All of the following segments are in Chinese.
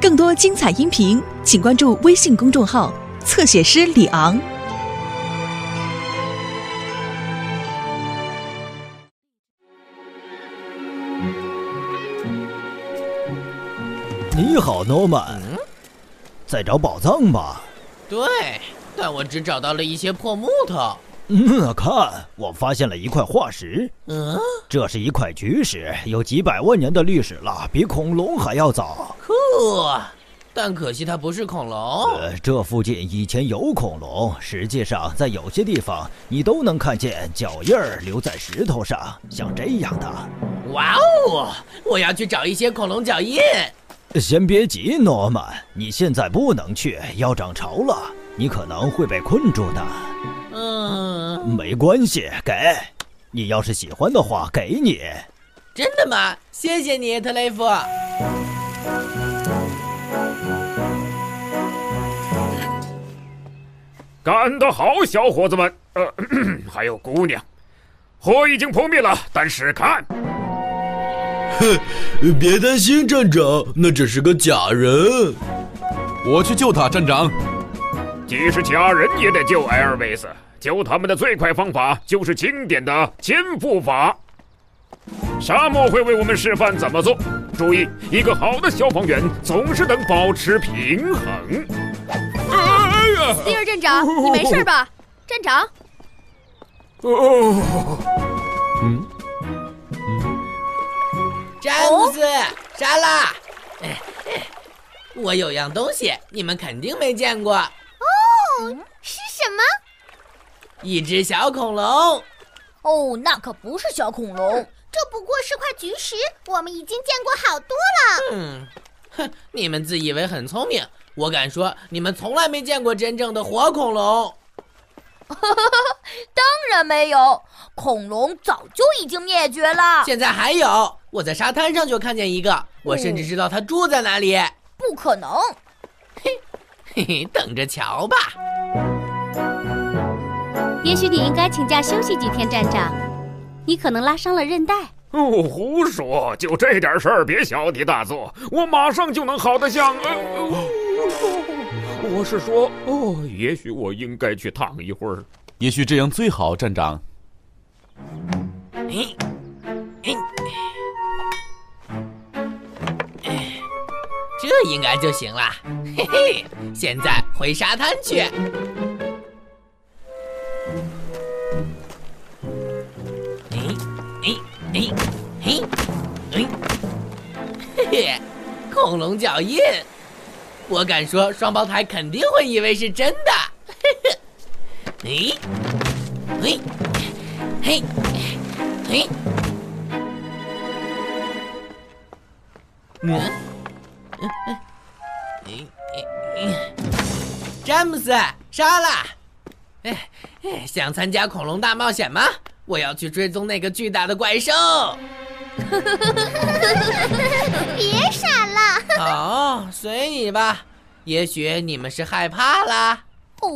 更多精彩音频，请关注微信公众号“侧写师李昂”。你好，诺曼。在找宝藏吧？对，但我只找到了一些破木头。嗯，看，我发现了一块化石。嗯，这是一块巨石，有几百万年的历史了，比恐龙还要早。酷，但可惜它不是恐龙。呃，这附近以前有恐龙，实际上在有些地方你都能看见脚印儿留在石头上，像这样的。哇哦，我要去找一些恐龙脚印。先别急，诺曼，你现在不能去，要涨潮了，你可能会被困住的。嗯，没关系，给你要是喜欢的话，给你。真的吗？谢谢你，特雷弗。干得好，小伙子们！呃，还有姑娘，火已经扑灭了，但是看，哼，别担心，站长，那只是个假人。我去救他，站长。即使假人也得救艾尔维斯。救他们的最快方法就是经典的肩负法。沙漠会为我们示范怎么做。注意，一个好的消防员总是能保持平衡。哎呀，斯蒂尔镇长，你没事吧？站长。哦。嗯。詹姆斯，莎拉，我有样东西，你们肯定没见过。哦，是什么？一只小恐龙，哦，那可不是小恐龙，这不过是块巨石，我们已经见过好多了。嗯，哼，你们自以为很聪明，我敢说你们从来没见过真正的活恐龙。当然没有，恐龙早就已经灭绝了。现在还有，我在沙滩上就看见一个，我甚至知道它住在哪里。不可能，嘿，嘿嘿，等着瞧吧。也许你应该请假休息几天，站长。你可能拉伤了韧带。哦，胡说！就这点事儿，别小题大做。我马上就能好的像……呃我是说，哦，也许我应该去躺一会儿。也许这样最好，站长。哎，哎，这应该就行了。嘿嘿，现在回沙滩去。嘿，嘿，嘿，嘿嘿，恐龙脚印，我敢说双胞胎肯定会以为是真的。嘿嘿，嘿，嘿，嘿，嗯，嗯嗯，詹姆斯，杀了，哎哎，想参加恐龙大冒险吗？我要去追踪那个巨大的怪兽。别傻了。好，随你吧。也许你们是害怕啦。哦，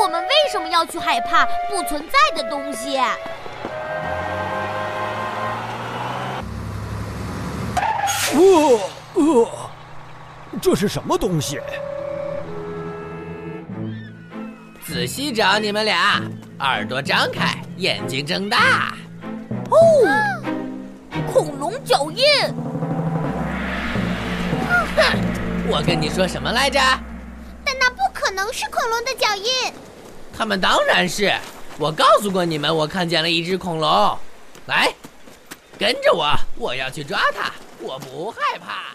我们为什么要去害怕不存在的东西？哦呃，这是什么东西？仔细找，你们俩，耳朵张开。眼睛睁大，哦，恐龙脚印！哼，我跟你说什么来着？但那不可能是恐龙的脚印。他们当然是，我告诉过你们，我看见了一只恐龙。来，跟着我，我要去抓它，我不害怕。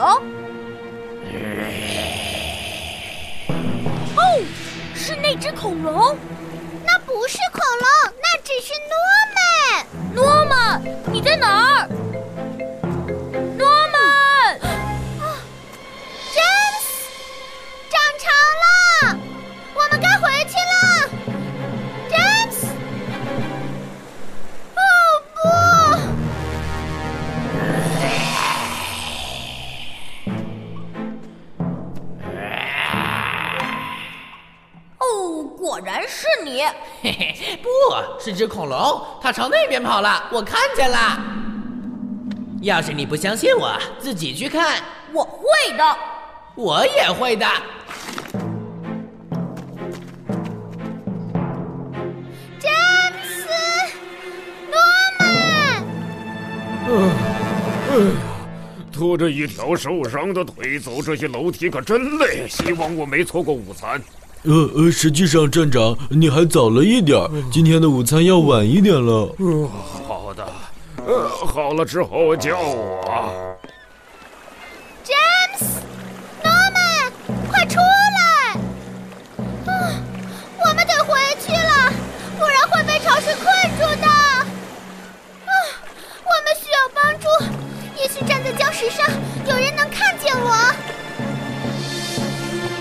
哦，是那只恐龙。那不是恐龙，那只是诺曼。诺曼，你在哪儿？是只恐龙，它朝那边跑了，我看见了。要是你不相信我，自己去看。我会的，我也会的。詹姆斯，诺曼，哎呀，拖着一条受伤的腿走这些楼梯可真累。希望我没错过午餐。呃呃，实际上站长，你还早了一点儿，今天的午餐要晚一点了。呃，好的，呃，好了之后叫我。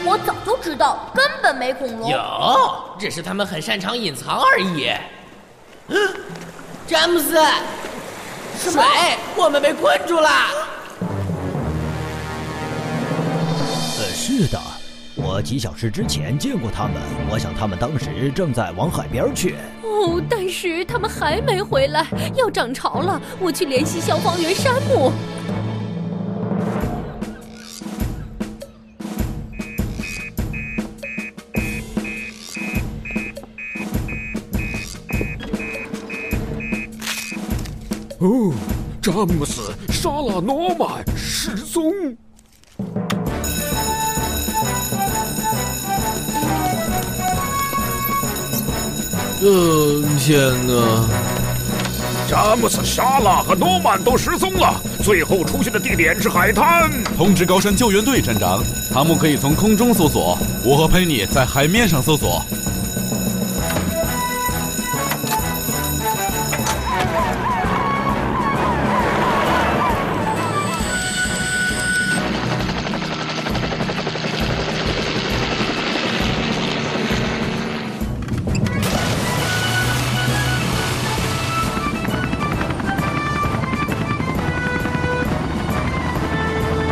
我早就知道，根本没恐龙。有，只是他们很擅长隐藏而已。嗯，詹姆斯，水，我们被困住了。呃，是的，我几小时之前见过他们，我想他们当时正在往海边去。哦，但是他们还没回来，要涨潮了。我去联系消防员山姆。哦，詹姆斯、莎拉、诺曼失踪。呃，天哪！詹姆斯、莎拉和诺曼都失踪了，最后出现的地点是海滩。通知高山救援队站长，他们可以从空中搜索，我和佩妮在海面上搜索。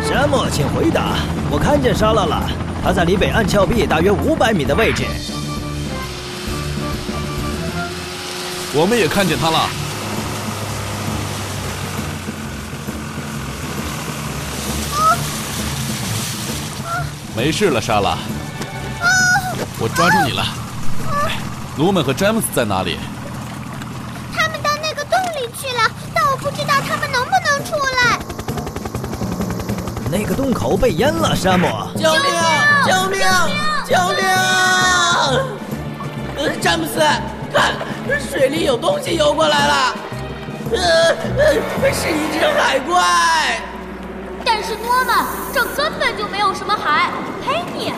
山姆，请回答，我看见沙拉了，她在离北岸峭壁大约五百米的位置。我们也看见他了。没事了，莎拉。我抓住你了。罗曼和詹姆斯在哪里？他们到那个洞里去了，但我不知道他们能不能出来。那个洞口被淹了，山姆。救命！救命！救命！呃，詹姆斯，看，水里有东西游过来了。呃呃，是一只海怪。但是诺曼，这根本就没有什么海。佩妮，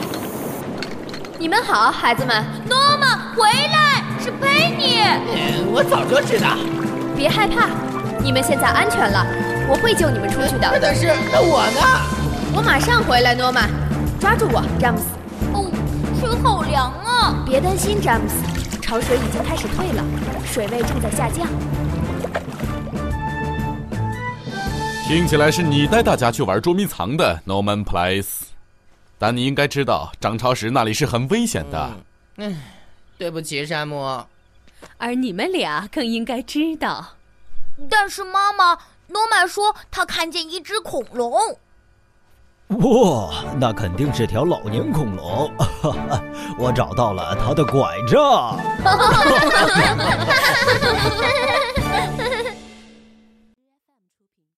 你们好，孩子们。诺曼，回来！是佩妮。嗯，我早就知道。别害怕，你们现在安全了，我会救你们出去的。但是那我呢？我马上回来，诺曼。抓住我，詹姆斯。哦，水好凉啊！别担心，詹姆斯，潮水已经开始退了，水位正在下降。听起来是你带大家去玩捉迷藏的，Norman Place。但你应该知道，涨潮时那里是很危险的。嗯，对不起，山姆。而你们俩更应该知道。但是妈妈，诺曼说他看见一只恐龙。哇，那肯定是条老年恐龙！哈哈，我找到了它的拐杖。